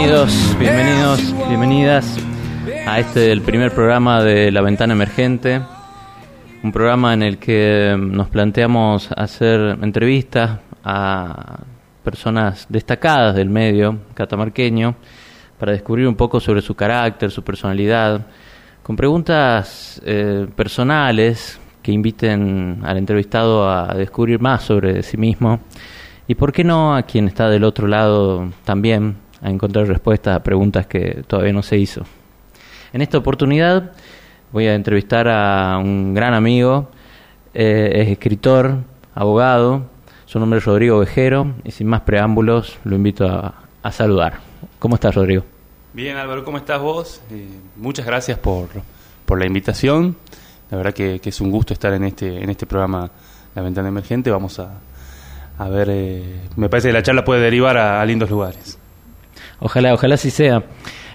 Bienvenidos, bienvenidas a este el primer programa de La Ventana Emergente, un programa en el que nos planteamos hacer entrevistas a personas destacadas del medio catamarqueño para descubrir un poco sobre su carácter, su personalidad, con preguntas eh, personales que inviten al entrevistado a descubrir más sobre sí mismo y por qué no a quien está del otro lado también a encontrar respuestas a preguntas que todavía no se hizo. En esta oportunidad voy a entrevistar a un gran amigo, eh, es escritor, abogado, su nombre es Rodrigo Vejero y sin más preámbulos lo invito a, saludar. ¿Cómo estás Rodrigo? Bien Álvaro, ¿cómo estás vos? Eh, muchas gracias por, por, la invitación. La verdad que, es un gusto estar en este, en este programa La Ventana Emergente. Vamos a, a ver, eh, me parece que la charla puede derivar a, lindos lugares. Ojalá, ojalá así sea.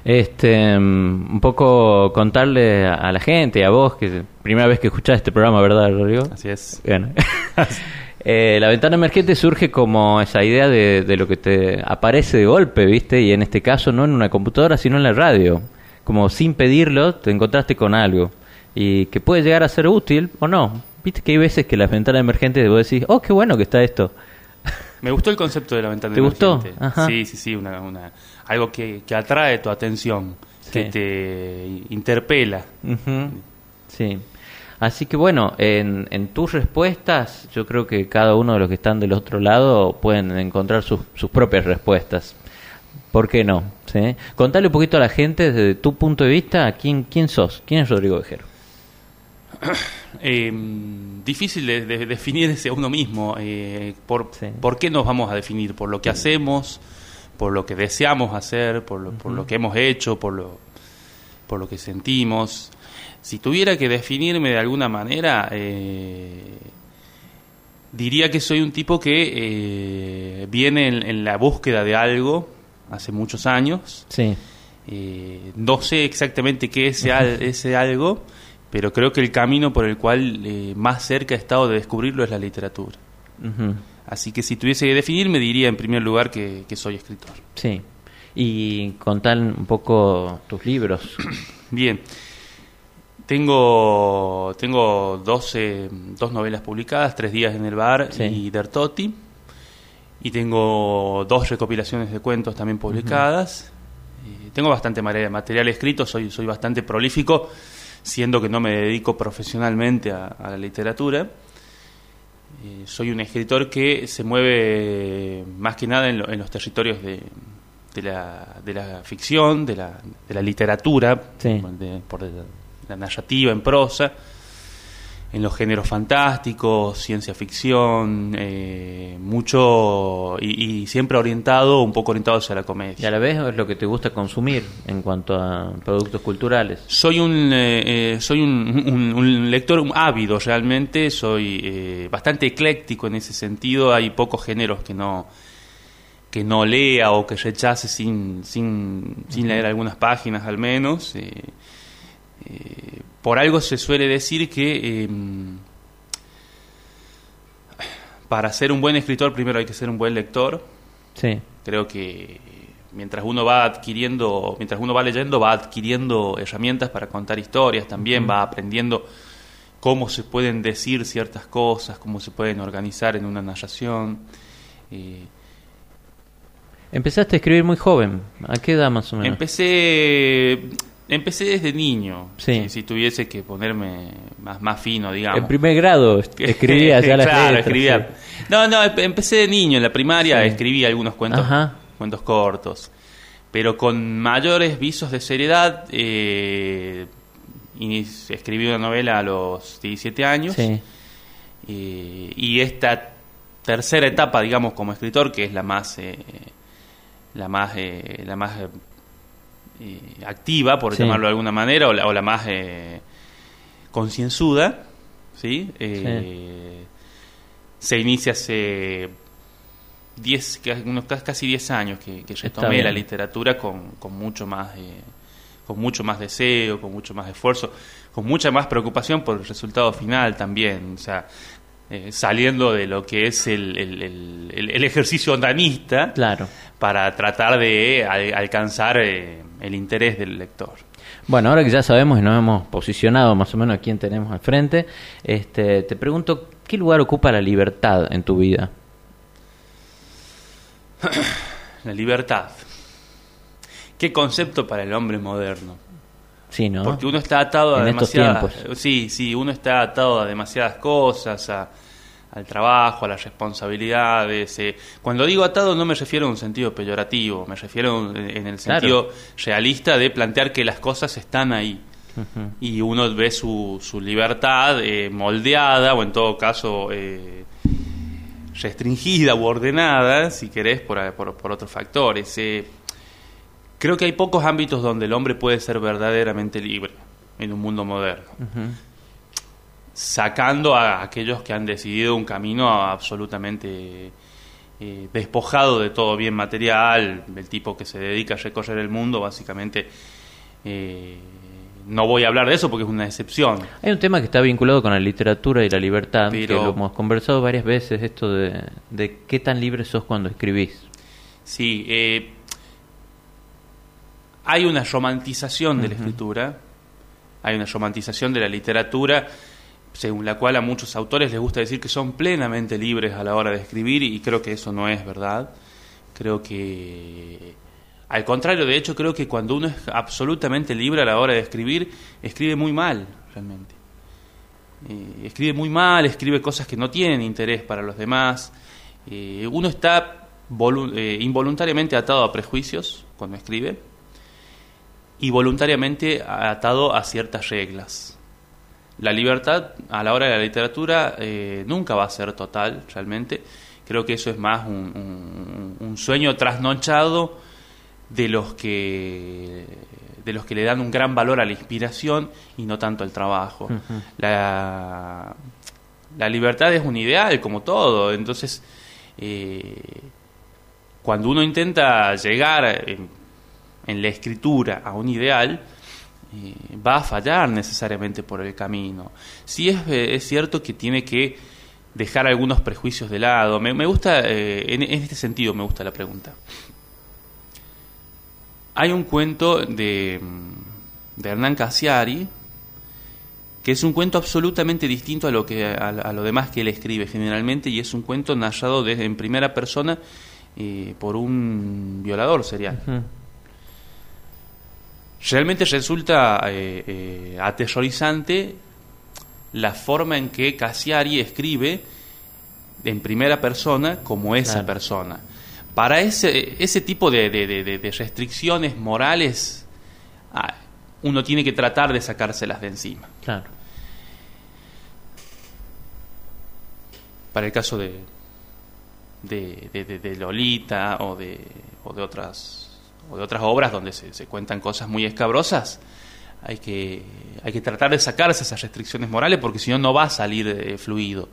Este, mm, un poco contarle a, la gente, a vos, que primera vez que escuchás este programa, ¿verdad, Rodrigo? Así es. Bueno. Eh, la ventana emergente surge como esa idea de, lo que te aparece de golpe, ¿viste? Y en este caso no en una computadora, sino en la radio. Como sin pedirlo, te encontraste con algo. Y que puede llegar a ser útil o no. Viste que hay veces que las ventanas emergentes vos decís, oh, qué bueno que está esto. Me gustó el concepto de la ventana emergente. ¿Te gustó? Sí, sí, sí, una, algo que, atrae tu atención, que te interpela. Sí. Así que bueno, en, en, tus respuestas, yo creo que cada uno de los que están del otro lado pueden encontrar sus, sus propias respuestas. ¿Por qué no? ¿Sí? Contale un poquito a la gente desde tu punto de vista, ¿quién, quién sos? ¿Quién es Rodrigo Vejero? Eh, difícil de, definirse a uno mismo. Eh, por, por, qué nos vamos a definir? ¿Por lo que hacemos? ¿Por lo que deseamos hacer? ¿Por lo, por lo que hemos hecho? ¿Por lo, ¿Por lo que sentimos? Si tuviera que definirme de alguna manera, eh, diría que soy un tipo que eh, viene en, la búsqueda de algo hace muchos años. Sí. Eh, no sé exactamente qué es ese, algo, pero creo que el camino por el cual más cerca he estado de descubrirlo es la literatura. Así que si tuviese que definirme, diría en primer lugar que, que soy escritor. Sí. Y contar un poco tus libros. Bien. Tengo, tengo dos novelas publicadas, Tres días en el bar y Dertoti. Y tengo dos recopilaciones de cuentos también publicadas. tengo bastante material escrito, soy, soy bastante prolífico, siendo que no me dedico profesionalmente a, la literatura. Eh, soy un escritor que se mueve más que nada en, los territorios de, de, la, de la ficción, de la, de la literatura, por, la narrativa en prosa, en los géneros fantásticos, ciencia ficción, eh, mucho y, siempre orientado, un poco orientado hacia la comedia. ¿Y a la vez es lo que te gusta consumir en cuanto a productos culturales? Soy un, eh, eh, soy un, lector ávido realmente, soy bastante ecléctico en ese sentido, hay pocos géneros que no que no lea o que rechace sin, sin, sin leer algunas páginas al menos. Eh, por algo se suele decir que em, para ser un buen escritor primero hay que ser un buen lector. Sí. Creo que mientras uno va adquiriendo, mientras uno va leyendo, va adquiriendo herramientas para contar historias también, va aprendiendo cómo se pueden decir ciertas cosas, cómo se pueden organizar en una narración. Eh, Empezaste a escribir muy joven. ¿A qué edad más o menos? Empecé Empecé desde niño. Si, tuviese que ponerme más, más fino, digamos. En primer grado escribía ya las claro, escribía. No, no, empecé de niño. En la primaria escribí algunos cuentos, cuentos cortos. Pero con mayores visos de seriedad, eh, escribí una novela a los 17 años. y esta tercera etapa, digamos, como escritor, que es la más... Eh, la más, eh, la más eh, activa, por llamarlo de alguna manera, o la, más eh, concienzuda, ¿sí? Eh, se inicia hace diez, unos casi 10 años que, que retomé la literatura con, con mucho más con mucho más deseo, con mucho más esfuerzo, con mucha más preocupación por el resultado final también. O sea, saliendo de lo que es el, el, el, ejercicio ondanista claro para tratar de alcanzar eh, el interés del lector. Bueno, ahora que ya sabemos y nos hemos posicionado más o menos a quién tenemos al frente, este, te pregunto, ¿qué lugar ocupa la libertad en tu vida? la libertad. ¿Qué concepto para el hombre moderno? Sí, ¿no? Porque uno está atado a demasiadas... Sí, sí, uno está atado a demasiadas cosas, a al trabajo, a las responsabilidades. Eh. Cuando digo atado no me refiero a un sentido peyorativo, me refiero en el sentido realista de plantear que las cosas están ahí. Y uno ve su, su libertad eh, moldeada o en todo caso eh, restringida u ordenada, si querés, por, por, otros factores. creo que hay pocos ámbitos donde el hombre puede ser verdaderamente libre en un mundo moderno sacando a aquellos que han decidido un camino absolutamente eh, despojado de todo bien material, el tipo que se dedica a recorrer el mundo, básicamente. Eh, no voy a hablar de eso porque es una excepción. Hay un tema que está vinculado con la literatura y la libertad, que lo hemos conversado varias veces, esto de, de qué tan libre sos cuando escribís. Sí, eh, hay una romantización de la escritura, hay una romantización de la literatura según la cual a muchos autores les gusta decir que son plenamente libres a la hora de escribir y creo que eso no es verdad. Creo que, al contrario, de hecho, creo que cuando uno es absolutamente libre a la hora de escribir, escribe muy mal, realmente. Eh, escribe muy mal, escribe cosas que no tienen interés para los demás. Eh, uno está eh, involuntariamente atado a prejuicios cuando escribe y voluntariamente atado a ciertas reglas la libertad a la hora de la literatura eh, nunca va a ser total, realmente. Creo que eso es más un, sueño trasnochado de los que de los que le dan un gran valor a la inspiración y no tanto al trabajo. la, la, libertad es un ideal, como todo. Entonces, eh, cuando uno intenta llegar en la escritura a un ideal, va a fallar necesariamente por el camino. Sí es, eh, es, cierto que tiene que dejar algunos prejuicios de lado. Me, gusta, eh, en, este sentido me gusta la pregunta. Hay un cuento de, de Hernán Casiari, que es un cuento absolutamente distinto a lo, que, a, lo demás que él escribe generalmente, y es un cuento narrado desde, en primera persona eh, por un violador serial realmente resulta eh, eh, aterrorizante la forma en que Cassiari escribe en primera persona como esa persona. Para ese, ese tipo de, de, restricciones morales, ah, uno tiene que tratar de sacárselas de encima. Claro. Para el caso de, de, Lolita o de, o de otras o de otras obras donde se, cuentan cosas muy escabrosas, hay que, hay que tratar de sacarse esas restricciones morales porque si no, no va a salir eh, fluido.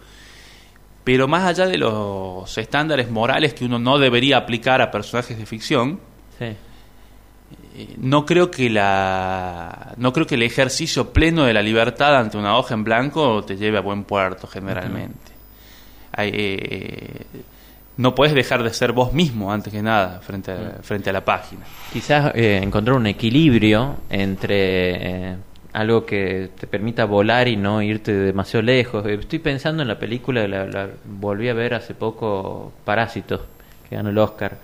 Pero más allá de los estándares morales que uno no debería aplicar a personajes de ficción, eh, no creo que la no creo que el ejercicio pleno de la libertad ante una hoja en blanco te lleve a buen puerto generalmente. hay, eh, no puedes dejar de ser vos mismo antes que nada frente a, mm. frente a la página. Quizás eh, encontrar un equilibrio entre eh, algo que te permita volar y no irte demasiado lejos. Estoy pensando en la película, la, la volví a ver hace poco, Parásitos, que ganó el Oscar,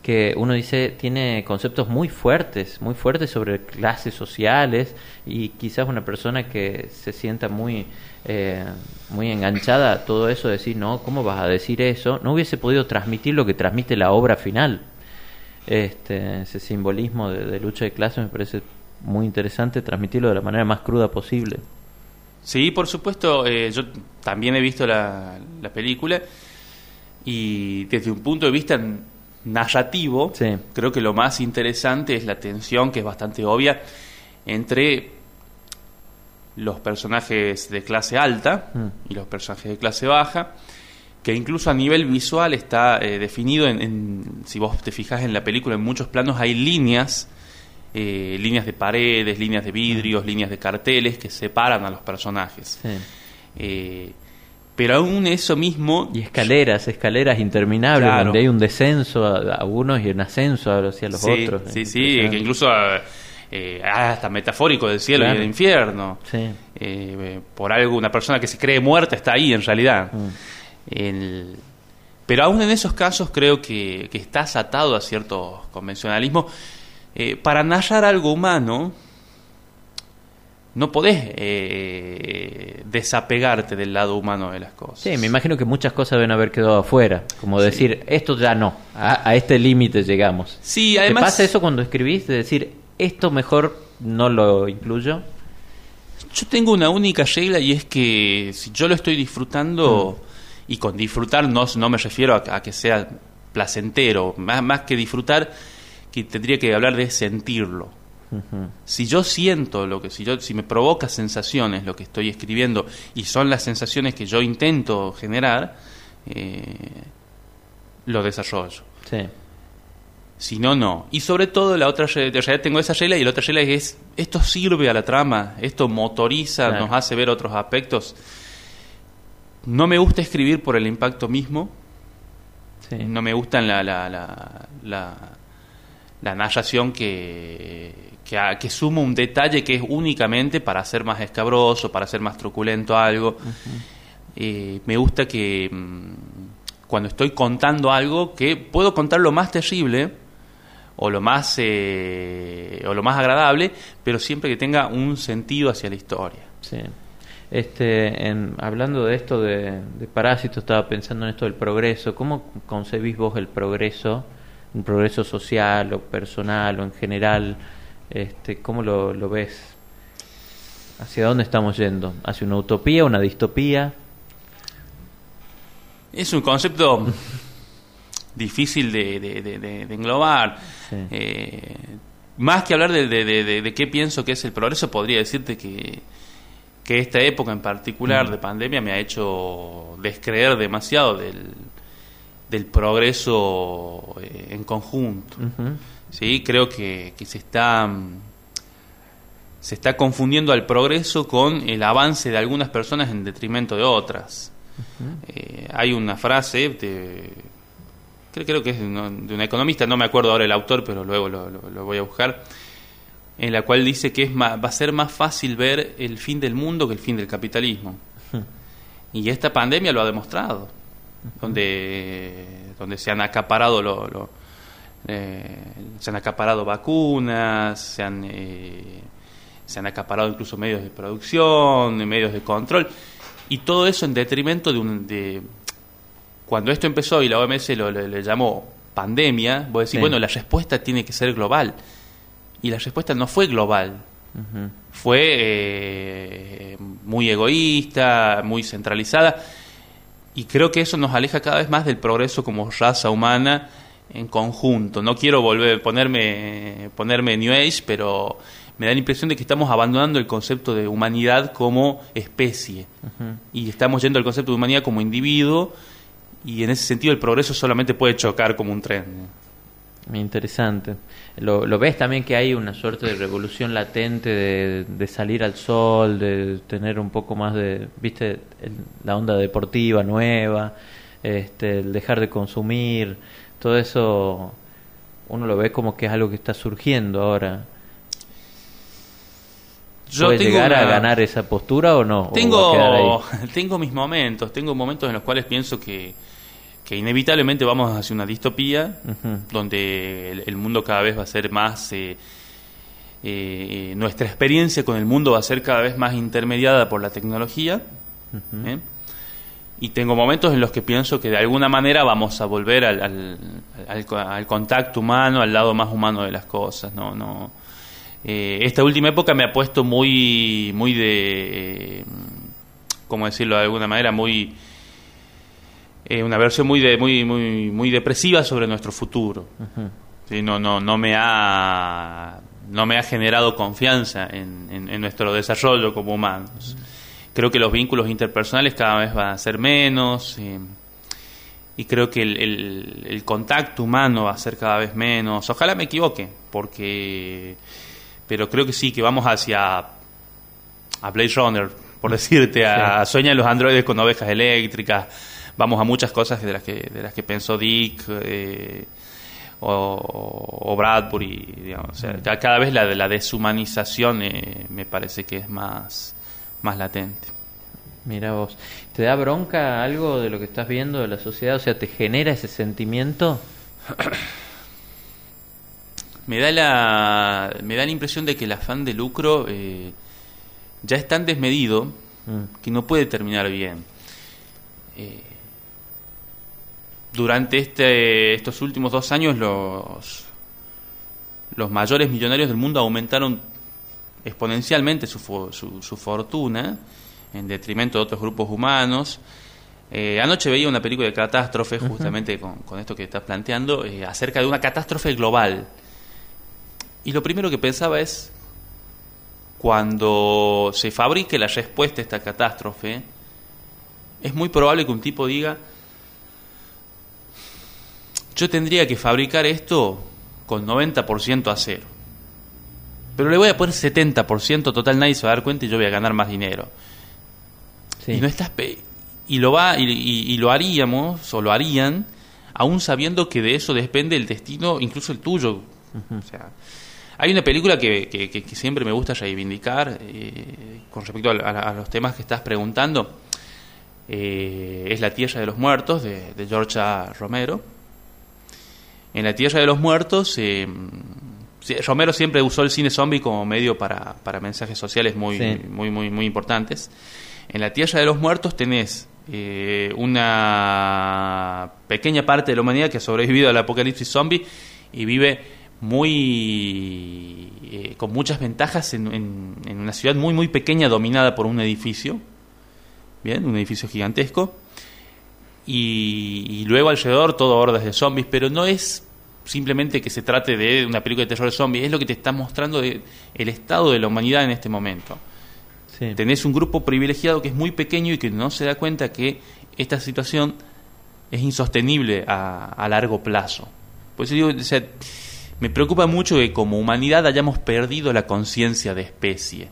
que uno dice tiene conceptos muy fuertes, muy fuertes sobre clases sociales y quizás una persona que se sienta muy eh, muy enganchada a todo eso, decir, no, ¿cómo vas a decir eso? No hubiese podido transmitir lo que transmite la obra final. Este, ese simbolismo de, lucha de clases me parece muy interesante transmitirlo de la manera más cruda posible. Sí, por supuesto, eh, yo también he visto la, la, película y desde un punto de vista narrativo, creo que lo más interesante es la tensión, que es bastante obvia, entre los personajes de clase alta mm. y los personajes de clase baja, que incluso a nivel visual está eh, definido, en, si vos te fijas en la película, en muchos planos hay líneas, eh, líneas de paredes, líneas de vidrios, mm. líneas de carteles que separan a los personajes. Eh, Pero aún eso mismo... Y escaleras, escaleras interminables, donde hay un descenso a, unos y un ascenso hacia los otros. Sí, sí, que incluso eh, hasta metafórico del cielo y del infierno. Eh, por algo, una persona que se cree muerta está ahí en realidad. Mm. pero aún en esos casos creo que, que estás atado a ciertos convencionalismos. Eh, para narrar algo humano, no podés eh, desapegarte del lado humano de las cosas. Sí, me imagino que muchas cosas deben haber quedado afuera, como decir, esto ya no, a, este límite llegamos. Sí, además... ¿Te pasa eso cuando escribís, de decir, esto mejor no lo incluyo? Yo tengo una única regla y es que si yo lo estoy disfrutando, mm. y con disfrutar no, no me refiero a, que sea placentero, más, más que disfrutar, que tendría que hablar de sentirlo si yo siento lo que, si yo, si me provoca sensaciones lo que estoy escribiendo y son las sensaciones que yo intento generar, eh, lo desarrollo. Si no, no. Y sobre todo la otra realidad tengo esa regla y la otra regla es esto sirve a la trama, esto motoriza, nos hace ver otros aspectos. No me gusta escribir por el impacto mismo. No me gusta la, la, la, la narración que, que, suma un detalle que es únicamente para hacer más escabroso, para hacer más truculento algo. Eh, me gusta que mm, cuando estoy contando algo, que puedo contar lo más terrible o lo más, eh, o lo más agradable, pero siempre que tenga un sentido hacia la historia. Sí. Este, en, hablando de esto de, de parásitos, estaba pensando en esto del progreso. ¿Cómo concebís vos el progreso? un progreso social o personal o en general este, ¿Cómo lo, lo ves? ¿Hacia dónde estamos yendo? ¿Hacia una utopía, una distopía? Es un concepto difícil de, de, englobar. Eh, más que hablar de, de, qué pienso que es el progreso, podría decirte que, que esta época en particular mm. de pandemia me ha hecho descreer demasiado del, del progreso eh, en conjunto. ¿sí? Creo que, se está se está confundiendo al progreso con el avance de algunas personas en detrimento de otras. Eh, hay una frase de, creo, que es de una economista, no me acuerdo ahora el autor, pero luego lo, voy a buscar, en la cual dice que es va a ser más fácil ver el fin del mundo que el fin del capitalismo. Y esta pandemia lo ha demostrado, donde, donde se han acaparado lo eh, se han acaparado vacunas, se han, eh, se han acaparado incluso medios de producción, medios de control, y todo eso en detrimento de un... De, cuando esto empezó y la OMS lo, le, llamó pandemia, vos decís, bueno, la respuesta tiene que ser global. Y la respuesta no fue global. Fue eh, muy egoísta, muy centralizada. Y creo que eso nos aleja cada vez más del progreso como raza humana en conjunto. No quiero volver ponerme ponerme New Age, pero me da la impresión de que estamos abandonando el concepto de humanidad como especie y estamos yendo al concepto de humanidad como individuo y en ese sentido el progreso solamente puede chocar como un tren. Interesante. ¿Lo, ¿Lo, ves también que hay una suerte de revolución latente de, de, salir al sol, de tener un poco más de, viste, la onda deportiva nueva, este, el dejar de consumir? todo eso uno lo ve como que es algo que está surgiendo ahora. Yo ¿Puede llegar a ganar esa postura o no? Tengo, tengo mis momentos, tengo momentos en los cuales pienso que, que inevitablemente vamos hacia una distopía, donde el, mundo cada vez va a ser más... Eh, eh, nuestra experiencia con el mundo va a ser cada vez más intermediada por la tecnología y tengo momentos en los que pienso que de alguna manera vamos a volver al, al, contacto humano, al lado más humano de las cosas. No, no. Eh, esta última época me ha puesto muy, muy de, eh, ¿cómo decirlo de alguna manera? Muy, eh, una versión muy, de, muy, muy, muy depresiva sobre nuestro futuro. no, no, no me ha, no me ha generado confianza en, en, nuestro desarrollo como humanos. Creo que los vínculos interpersonales cada vez van a ser menos eh, y creo que el, contacto humano va a ser cada vez menos. Ojalá me equivoque, porque pero creo que sí, que vamos hacia a Blade Runner por decirte, a, sueñan los androides con ovejas eléctricas, vamos a muchas cosas de las que, de las que pensó Dick eh, o, Bradbury, digamos. Mm. cada vez la, la deshumanización eh, me parece que es más, más latente. Mira vos, ¿te da bronca algo de lo que estás viendo de la sociedad? O sea, ¿te genera ese sentimiento? me da la me da la impresión de que el afán de lucro eh, ya es tan desmedido mm. que no puede terminar bien. Eh, durante este, estos últimos dos años los, los mayores millonarios del mundo aumentaron exponencialmente su, su, su fortuna en detrimento de otros grupos humanos. Eh, anoche veía una película de catástrofe, justamente con, con, esto que estás planteando, eh, acerca de una catástrofe global. Y lo primero que pensaba es, cuando se fabrique la respuesta a esta catástrofe, es muy probable que un tipo diga, yo tendría que fabricar esto con 90% acero. Pero le voy a poner 70%, total nadie se va a dar cuenta y yo voy a ganar más dinero. Y no estás y lo va y, lo haríamos o lo harían aún sabiendo que de eso depende el destino, incluso el tuyo. O sea, hay una película que, que, siempre me gusta reivindicar eh, con respecto a, los temas que estás preguntando. Eh, es La Tierra de los Muertos de, de George Romero. En La Tierra de los Muertos, eh, Romero siempre usó el cine zombie como medio para, para mensajes sociales muy, muy, muy, muy importantes. En la Tierra de los Muertos tenés eh, una pequeña parte de la humanidad que ha sobrevivido al apocalipsis zombie y vive muy eh, con muchas ventajas en, una ciudad muy muy pequeña dominada por un edificio bien un edificio gigantesco. Y, luego alrededor todo hordas de zombies pero no es simplemente que se trate de una película de terror de zombies es lo que te está mostrando el estado de la humanidad en este momento Tenés un grupo privilegiado que es muy pequeño y que no se da cuenta que esta situación es insostenible a, largo plazo. Por eso digo, me preocupa mucho que como humanidad hayamos perdido la conciencia de especie.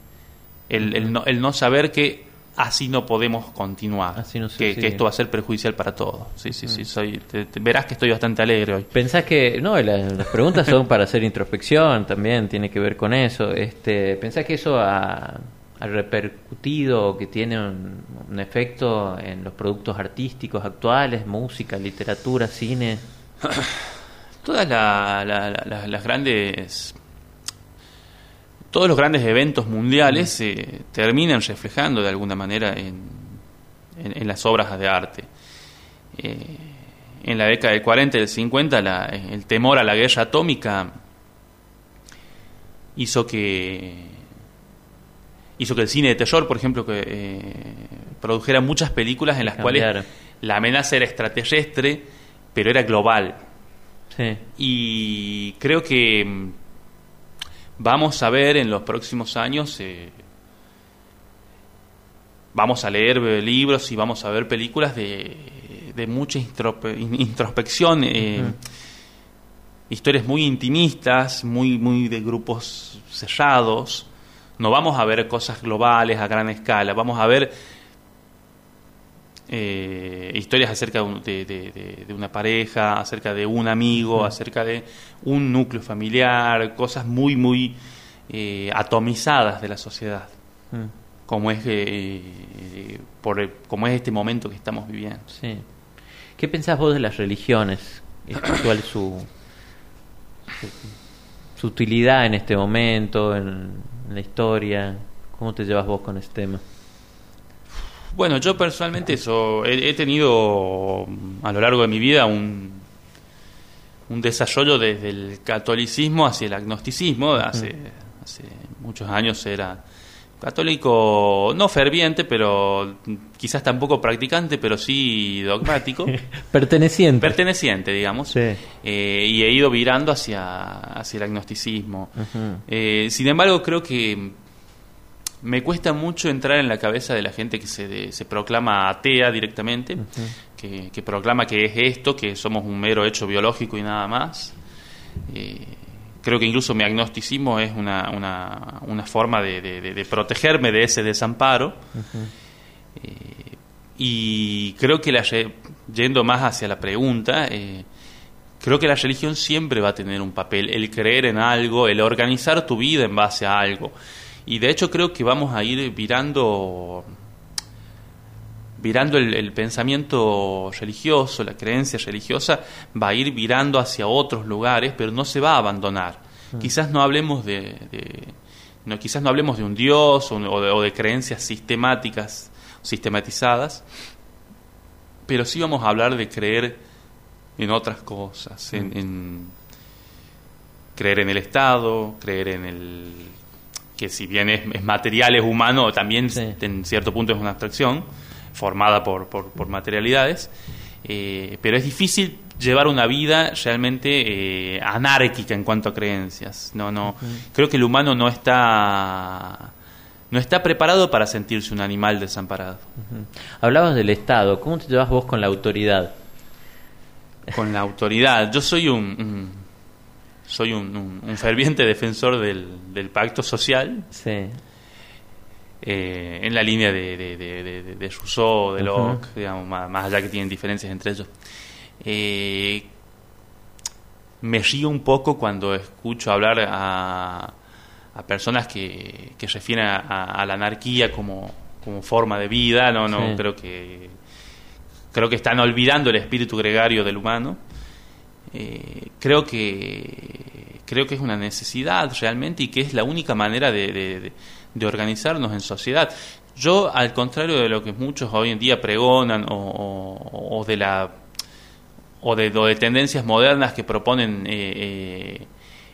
El, no, saber que así no podemos continuar, que, esto va a ser perjudicial para todos. Sí, sí, sí, soy, verás que estoy bastante alegre hoy. ¿Pensás que, no, las, preguntas son para hacer introspección también, tiene que ver con eso. Este, ¿Pensás que eso a, ha repercutido, que tiene un, efecto en los productos artísticos actuales, música, literatura, cine? Todas las grandes todos los grandes eventos mundiales se terminan reflejando de alguna manera en, en, las obras de arte. Eh, en la década del 40 y del 50 el temor a la guerra atómica hizo que hizo que el cine de terror, por ejemplo, que eh, produjera muchas películas en las cuales la amenaza era extraterrestre, pero era global. Y creo que vamos a ver en los próximos años, eh, vamos a leer libros y vamos a ver películas de, de mucha introspección. Eh, historias muy intimistas, muy, muy de grupos cerrados, no vamos a ver cosas globales a gran escala, vamos a ver eh, historias acerca de, una pareja, acerca de un amigo, acerca de un núcleo familiar, cosas muy, muy eh, atomizadas de la sociedad, como, es, eh, por, como es este momento que estamos viviendo. Sí. ¿Qué pensás vos de las religiones? ¿Cuál es su utilidad en este momento? En, en la historia? ¿Cómo te llevas vos con este tema? Bueno, yo personalmente eso, he, tenido a lo largo de mi vida un, un desarrollo desde el catolicismo hacia el agnosticismo. Hace, hace muchos años era católico, no ferviente, pero quizás tampoco practicante, pero sí dogmático. Perteneciente. Perteneciente, digamos. Eh, y he ido virando hacia, hacia el agnosticismo. Eh, sin embargo, creo que me cuesta mucho entrar en la cabeza de la gente que se, se proclama atea directamente, que, que, proclama que es esto, que somos un mero hecho biológico y nada más. Eh, creo que incluso mi agnosticismo es una, una, forma de, protegerme de ese desamparo. Eh, y creo que la, yendo más hacia la pregunta, eh, creo que la religión siempre va a tener un papel, el creer en algo, el organizar tu vida en base a algo. Y de hecho creo que vamos a ir virando virando el, pensamiento religioso, la creencia religiosa, va a ir virando hacia otros lugares, pero no se va a abandonar. Mm. Quizás no hablemos de, no, quizás no hablemos de un Dios o, de, creencias sistemáticas, sistematizadas, pero sí vamos a hablar de creer en otras cosas, en, mm. creer en el Estado, creer en el que si bien es, material, es humano, también en cierto punto es una abstracción, formada por, por, materialidades, eh, pero es difícil llevar una vida realmente eh, anárquica en cuanto a creencias. No, no, creo que el humano no está no está preparado para sentirse un animal desamparado. Hablabas del Estado, ¿cómo te llevas vos con la autoridad? Con la autoridad, yo soy un, soy un, un, ferviente defensor del, del pacto social. Sí. Eh, en la línea de, de, de, de, Rousseau, de Locke, digamos, más, allá que tienen diferencias entre ellos. Eh, me río un poco cuando escucho hablar a, a personas que, que refieren a, la anarquía como, como, forma de vida. No, no, creo que creo que están olvidando el espíritu gregario del humano. Eh, creo que creo que es una necesidad realmente y que es la única manera de, de organizarnos en sociedad. Yo, al contrario de lo que muchos hoy en día pregonan o, de la o de, de, tendencias modernas que proponen eh, eh,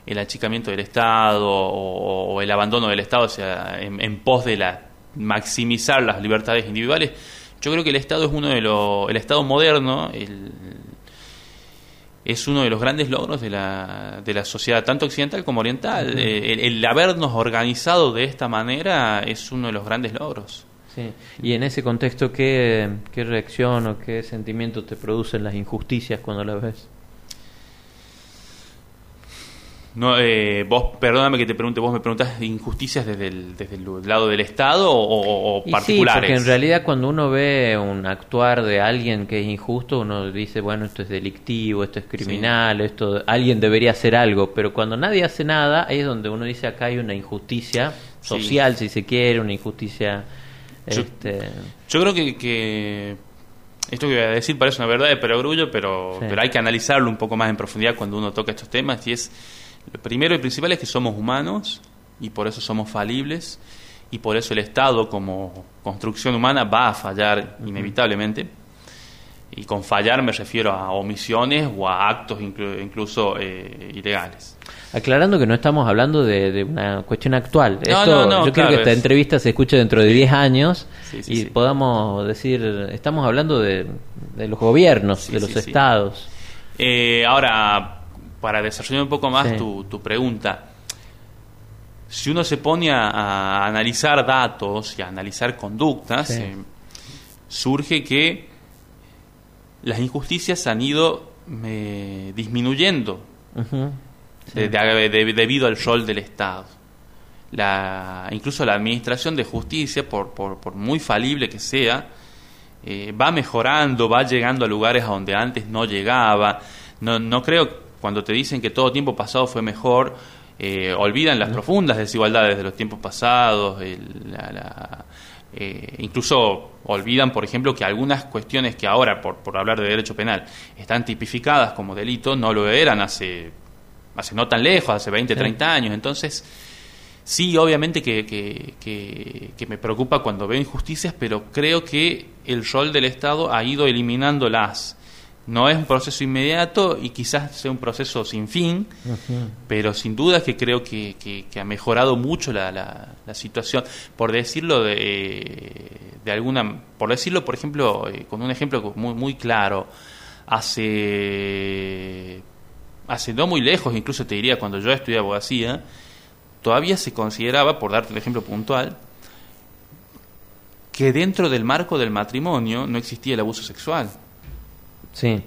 el achicamiento del Estado o, el abandono del Estado, o sea, en, pos de la maximizar las libertades individuales, yo creo que el Estado es uno de los, el Estado moderno, el, es uno de los grandes logros de la, de la sociedad, tanto occidental como oriental. Eh, el, habernos organizado de esta manera es uno de los grandes logros. Sí. Y en ese contexto, ¿qué, qué reacción o qué sentimiento te producen las injusticias cuando las ves? No, eh, vos, perdóname que te pregunte, vos me preguntas injusticias desde el, desde el lado del Estado o, particulares. Sí, porque en realidad cuando uno ve un actuar de alguien que es injusto, uno dice, bueno, esto es delictivo, esto es criminal, esto alguien debería hacer algo, pero cuando nadie hace nada, ahí es donde uno dice acá hay una injusticia social, si se quiere, una injusticia... Yo, este... yo creo que, que esto que voy a decir parece una verdad de perogrullo, pero, pero hay que analizarlo un poco más en profundidad cuando uno toca estos temas y es lo primero y principal es que somos humanos y por eso somos falibles y por eso el Estado como construcción humana va a fallar inevitablemente. Y con fallar me refiero a omisiones o a actos incluso eh, ilegales. Aclarando que no estamos hablando de, una cuestión actual. yo quiero que esta entrevista se escuche dentro de 10 años y podamos decir, estamos hablando de, los gobiernos, de los estados. Eh, ahora, para desarrollar un poco más tu, tu, pregunta, si uno se pone a, analizar datos y a analizar conductas, eh, surge que las injusticias han ido eh, disminuyendo debido al rol del Estado. La, incluso la administración de justicia, por, por, por muy falible que sea, eh, va mejorando, va llegando a lugares a donde antes no llegaba. No, no creo cuando te dicen que todo tiempo pasado fue mejor, eh, olvidan las profundas desigualdades de los tiempos pasados, eh, incluso olvidan, por ejemplo, que algunas cuestiones que ahora, por, por hablar de derecho penal, están tipificadas como delito, no lo eran hace, hace no tan lejos, hace 20, 30 años. Entonces, sí, obviamente que, que, que me preocupa cuando veo injusticias, pero creo que el rol del Estado ha ido eliminándolas no es un proceso inmediato y quizás sea un proceso sin fin, pero sin duda que creo que, que, ha mejorado mucho la, la, situación. Por decirlo de, de, alguna, por decirlo, por ejemplo, eh, con un ejemplo muy, muy claro, hace, hace no muy lejos, incluso te diría cuando yo estudié abogacía, todavía se consideraba, por darte un ejemplo puntual, que dentro del marco del matrimonio no existía el abuso sexual. Sí.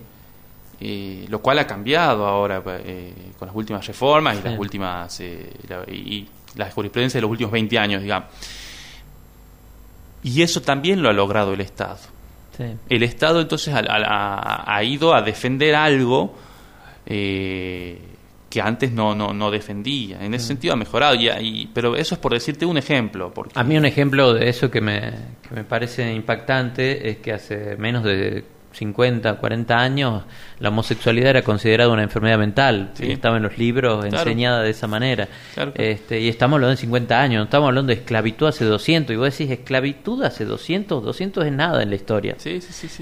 eh, lo cual ha cambiado ahora eh, con las últimas reformas y las últimas eh, y la jurisprudencia de los últimos 20 años, digamos. Y eso también lo ha logrado el Estado. El Estado entonces ha, ido a defender algo que antes no, no, no, defendía. En ese sentido ha mejorado. Y, pero eso es por decirte un ejemplo. Porque... A mí un ejemplo de eso que me, que me parece impactante es que hace menos de 50, 40 años, la homosexualidad era considerada una enfermedad mental, estaba en los libros enseñada de esa manera. Este, y estamos hablando de 50 años, no estamos hablando de esclavitud hace 200, y vos decís, esclavitud hace 200, 200 es nada en la historia.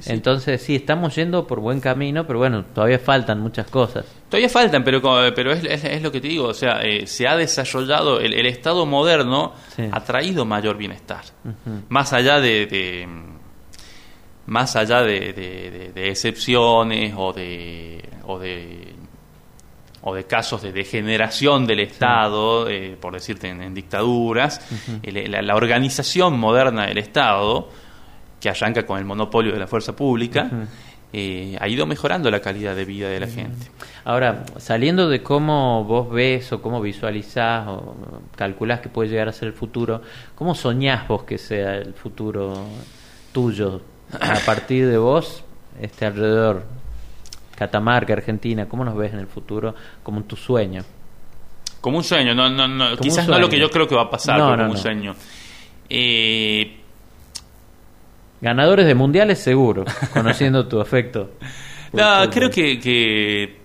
Entonces, sí, estamos yendo por buen camino, pero bueno, todavía faltan muchas cosas. Todavía faltan, pero, pero es, es, lo que te digo, o sea, eh, se ha desarrollado, el, Estado moderno ha traído mayor bienestar, más allá de más allá de, excepciones o de, o de o de casos de degeneración del Estado, eh, por decirte en, dictaduras, la, organización moderna del Estado, que arranca con el monopolio de la fuerza pública, eh, ha ido mejorando la calidad de vida de la gente. Ahora, saliendo de cómo vos ves o cómo visualizás o calculás que puede llegar a ser el futuro, ¿cómo soñás vos que sea el futuro tuyo a partir de vos, este alrededor, Catamarca, Argentina, ¿cómo nos ves en el futuro como tu sueño? Como un sueño, no, no, no quizás no lo que yo creo que va a pasar, como un sueño. Eh, Ganadores de mundiales seguro, conociendo tu afecto. No, creo que, que,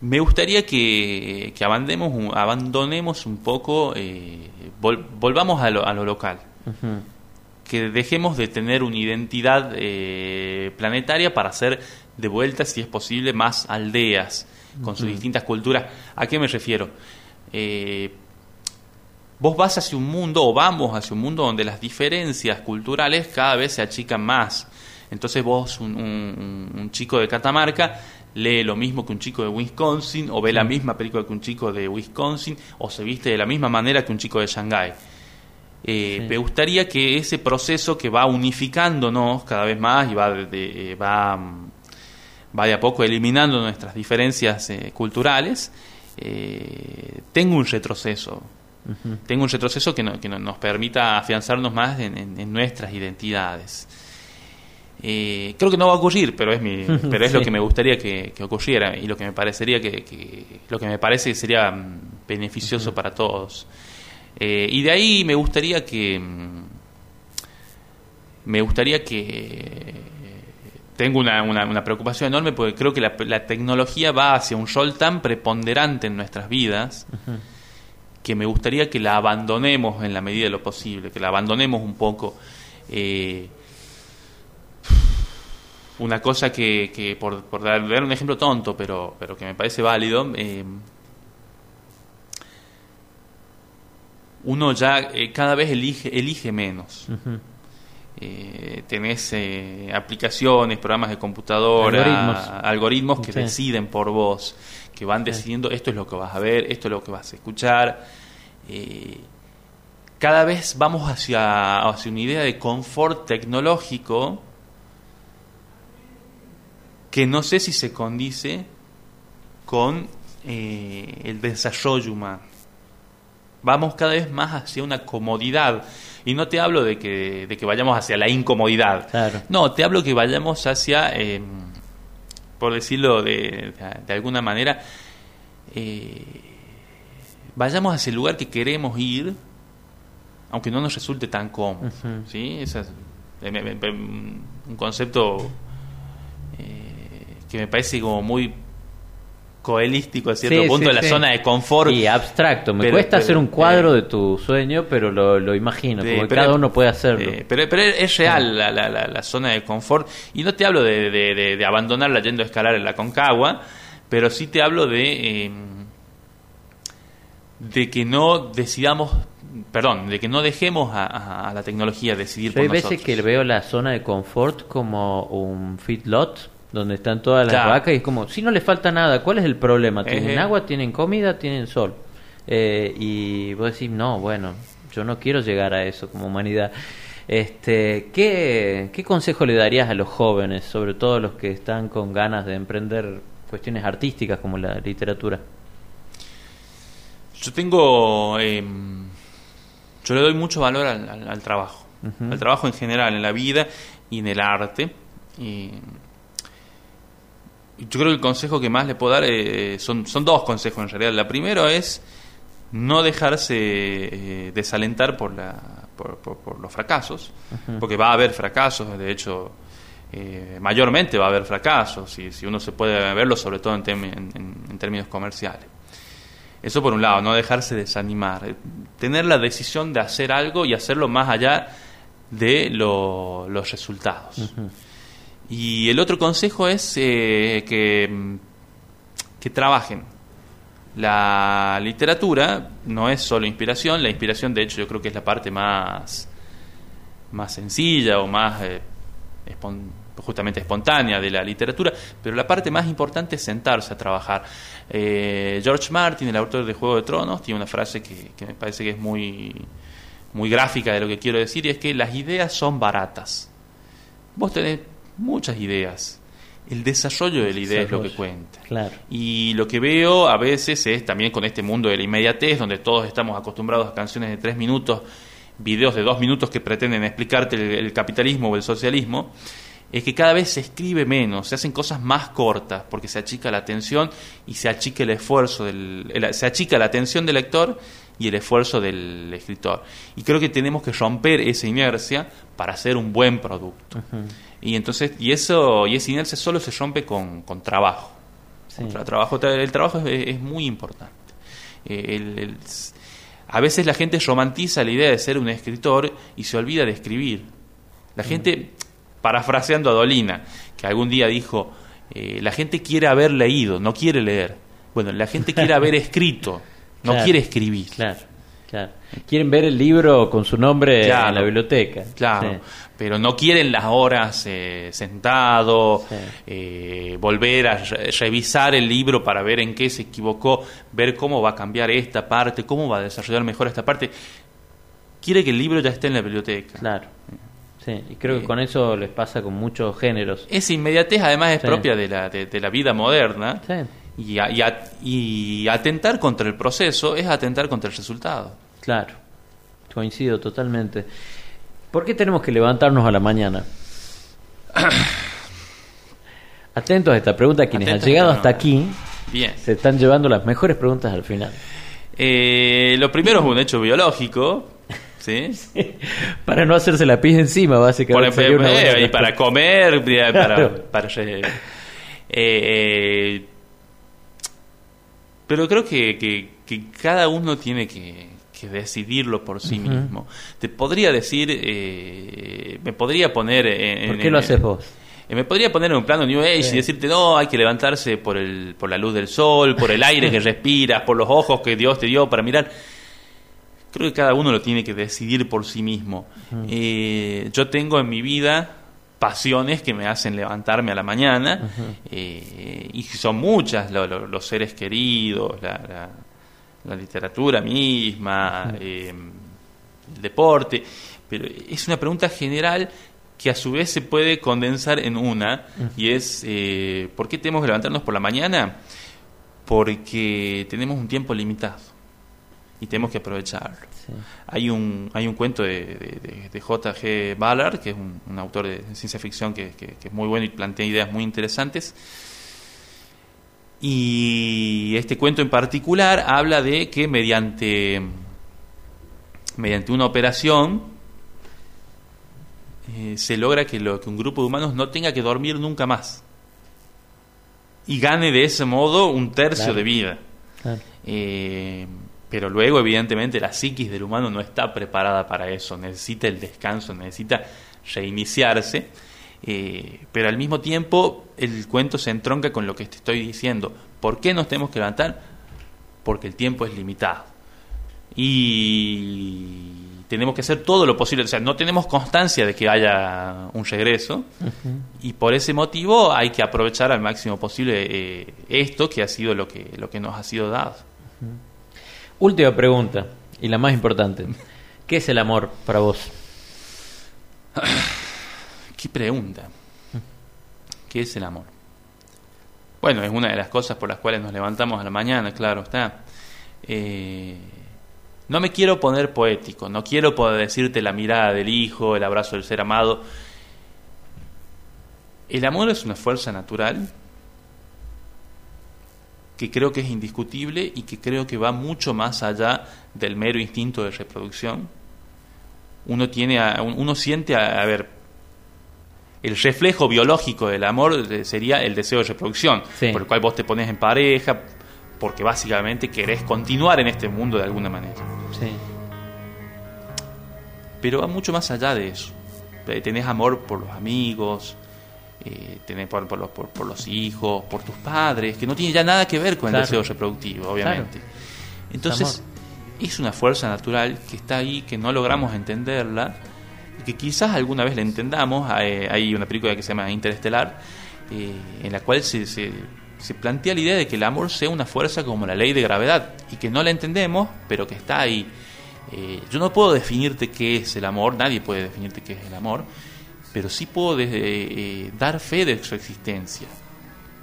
me gustaría que, que abandonemos, abandonemos un poco, eh, volvamos a lo, a lo local que dejemos de tener una identidad eh, planetaria para hacer de vuelta, si es posible, más aldeas con sus distintas culturas. ¿A qué me refiero? Eh, vos vas hacia un mundo o vamos hacia un mundo donde las diferencias culturales cada vez se achican más. Entonces vos, un, chico de Catamarca, lee lo mismo que un chico de Wisconsin, o ve la misma película que un chico de Wisconsin, o se viste de la misma manera que un chico de Shanghái. Eh, me gustaría que ese proceso que va unificándonos cada vez más y va de, eh, va, mm, va de a poco eliminando nuestras diferencias eh, culturales, tenga un retroceso. Tenga un retroceso que, que nos permita afianzarnos más en, nuestras identidades. creo que no va a ocurrir, pero es mi, pero es lo que me gustaría que, ocurriera y lo que me parecería que, lo que me parece que sería mm, beneficioso para todos. Eh, y de ahí me gustaría que mm, me gustaría que tengo una, una, preocupación enorme porque creo que la, tecnología va hacia un rol tan preponderante en nuestras vidas que me gustaría que la abandonemos en la medida de lo posible, que la abandonemos un poco. Eh, una cosa que, que por, por dar, un ejemplo tonto, pero, pero que me parece válido, eh, uno ya eh, cada vez elige, elige menos. Eh, tenés eh, aplicaciones, programas de computadora, algoritmos, que deciden por vos, que van decidiendo esto es lo que vas a ver, esto es lo que vas a escuchar. cada vez vamos hacia, hacia una idea de confort tecnológico que no sé si se condice con el desarrollo humano vamos cada vez más hacia una comodidad. Y no te hablo de que, de que vayamos hacia la incomodidad. No, te hablo que vayamos hacia, em, por decirlo de, de, alguna manera, eh, vayamos hacia el lugar que queremos ir, aunque no nos resulte tan cómodo. ¿sí? Es un concepto eh, que me parece como muy coelístico a cierto punto, de la zona de confort. Y abstracto. Me cuesta hacer un cuadro de tu sueño, pero lo, imagino, como cada uno puede hacerlo. pero, pero, es real la, la, la, zona de confort. Y no te hablo de, de, de, abandonarla yendo a escalar en la Concagua, pero sí te hablo de, em, de que no decidamos perdón, de que no dejemos a, la tecnología decidir por hay veces que veo la zona de confort como un feedlot donde están todas las vacas y es como, si no les falta nada, ¿cuál es el problema? ¿Tienen agua, tienen comida, tienen sol? Eh, y vos decís, no, bueno, yo no quiero llegar a eso como humanidad. Este, ¿qué, ¿Qué consejo le darías a los jóvenes, sobre todo los que están con ganas de emprender cuestiones artísticas como la literatura? Yo tengo... Em, yo le doy mucho valor al, trabajo, al trabajo en general, en la vida y en el arte. Y yo creo que el consejo que más le puedo dar eh, son, son dos consejos en realidad. La primero es no dejarse eh, desalentar por, la, por, los fracasos, porque va a haber fracasos, de hecho, eh, mayormente va a haber fracasos, si, si uno se puede verlo, sobre todo en, en, términos comerciales. Eso por un lado, no dejarse desanimar, tener la decisión de hacer algo y hacerlo más allá de los resultados. Y el otro consejo es eh, que, que trabajen. La literatura no es solo inspiración, la inspiración de hecho yo creo que es la parte más, más sencilla o más eh, justamente espontánea de la literatura, pero la parte más importante es sentarse a trabajar. Eh, George Martin, el autor de Juego de Tronos, tiene una frase que, que me parece que es muy, muy gráfica de lo que quiero decir, y es que las ideas son baratas. Vos tenés muchas ideas. El desarrollo de la idea es lo que cuenta. Claro. Y lo que veo a veces es también con este mundo de la inmediatez, donde todos estamos acostumbrados a canciones de tres minutos, videos de dos minutos que pretenden explicarte el, capitalismo o el socialismo, es que cada vez se escribe menos, se hacen cosas más cortas, porque se achica la atención y se achica el esfuerzo, del, se achica la atención del lector y el esfuerzo del escritor. Y creo que tenemos que romper esa inercia para hacer un buen producto. Y entonces, y eso, y esa inercia solo se rompe con, con trabajo. trabajo. El trabajo es, muy importante. Eh, a veces la gente romantiza la idea de ser un escritor y se olvida de escribir. La gente, parafraseando a Dolina, que algún día dijo, eh, la gente quiere haber leído, no quiere leer. Bueno, la gente quiere haber escrito, no quiere escribir. Claro, claro. Quieren ver el libro con su nombre en la biblioteca. Claro, pero no quieren las horas eh, sentado, eh, volver a revisar el libro para ver en qué se equivocó, ver cómo va a cambiar esta parte, cómo va a desarrollar mejor esta parte. Quiere que el libro ya esté en la biblioteca. Claro. Sí, y creo que eh, con eso les pasa con muchos géneros. Esa inmediatez además es propia de la, de, la vida moderna. Y, y atentar contra el proceso es atentar contra el resultado. Claro, coincido totalmente. ¿Por qué tenemos que levantarnos a la mañana? Atentos a esta pregunta, quienes han llegado hasta aquí Bien. se están llevando las mejores preguntas al final. Eh, lo primero es un hecho biológico, ¿sí? para no hacerse la pis encima, básicamente. y para comer, para... Eh, pero creo que cada uno tiene que, decidirlo por sí mismo. Te podría decir, eh, me podría poner en... ¿Por qué lo haces vos? Eh, me podría poner en un plano New Age y decirte, no, hay que levantarse por, el, por la luz del sol, por el aire que respiras, por los ojos que Dios te dio para mirar. Creo que cada uno lo tiene que decidir por sí mismo. Eh, yo tengo en mi vida pasiones que me hacen levantarme a la mañana y son muchas, los seres queridos, la la literatura misma, eh, el deporte, pero es una pregunta general que a su vez se puede condensar en una, y es, eh, ¿por qué tenemos que levantarnos por la mañana? Porque tenemos un tiempo limitado y tenemos que aprovecharlo. Hay, un, hay un cuento de, de, J.G. Ballard, que es un, autor de ciencia ficción que, que, es muy bueno y plantea ideas muy interesantes, y este cuento en particular habla de que mediante, mediante una operación eh, se logra que, lo, que un grupo de humanos no tenga que dormir nunca más. Y gane de ese modo un tercio de vida. Eh, pero luego, evidentemente, la psiquis del humano no está preparada para eso. Necesita el descanso, necesita reiniciarse. Eh, pero al mismo tiempo el cuento se entronca con lo que te estoy diciendo. ¿Por qué nos tenemos que levantar? Porque el tiempo es limitado. Y tenemos que hacer todo lo posible. O sea, no tenemos constancia de que haya un regreso. Y por ese motivo hay que aprovechar al máximo posible eh, esto que ha sido lo que, lo que nos ha sido dado. Última pregunta, y la más importante. ¿Qué es el amor para vos? Qué pregunta. ¿Qué es el amor? Bueno, es una de las cosas por las cuales nos levantamos a la mañana, claro está. Eh, no me quiero poner poético, no quiero poder decirte la mirada del hijo, el abrazo del ser amado. El amor es una fuerza natural que creo que es indiscutible y que creo que va mucho más allá del mero instinto de reproducción. Uno tiene, uno siente, a, ver, el reflejo biológico del amor sería el deseo de reproducción, por el cual vos te pones en pareja, porque básicamente querés continuar en este mundo de alguna manera. Pero va mucho más allá de eso. Tenés amor por los amigos, eh, tenés por, por, los, por, los hijos, por tus padres, que no tiene ya nada que ver con el deseo reproductivo, obviamente. Entonces, es una fuerza natural que está ahí, que no logramos entenderla, y que quizás alguna vez la entendamos. Hay, una película que se llama Interestelar, eh, en la cual se, se, plantea la idea de que el amor sea una fuerza como la ley de gravedad, y que no la entendemos, pero que está ahí. Eh, yo no puedo definirte qué es el amor, nadie puede definirte qué es el amor, pero sí puedo eh, dar fe de su existencia.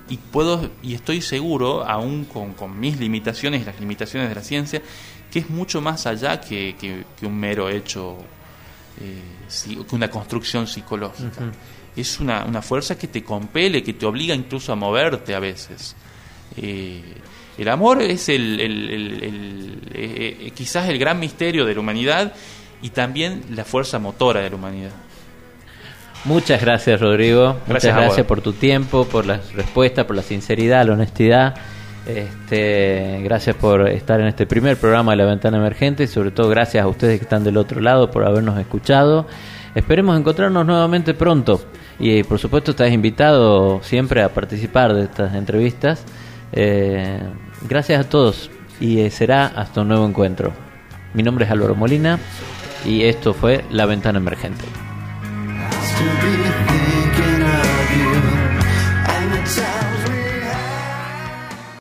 Y, puedo, y estoy seguro, aún con, con mis limitaciones y las limitaciones de la ciencia, que es mucho más allá que, que, un mero hecho, eh, que una construcción psicológica. Es una, una, fuerza que te compele, que te obliga incluso a moverte a veces. Eh, el amor es el, el, quizás el gran misterio de la humanidad y también la fuerza motora de la humanidad. Muchas gracias, Rodrigo. Muchas gracias por tu tiempo, por las respuestas, por la sinceridad, la honestidad. Este, gracias por estar en este primer programa de La Ventana Emergente y sobre todo gracias a ustedes que están del otro lado por habernos escuchado. Esperemos encontrarnos nuevamente pronto y por supuesto estás invitado siempre a participar de estas entrevistas. Eh, gracias a todos y eh, será hasta un nuevo encuentro. Mi nombre es Álvaro Molina y esto fue La Ventana Emergente. To be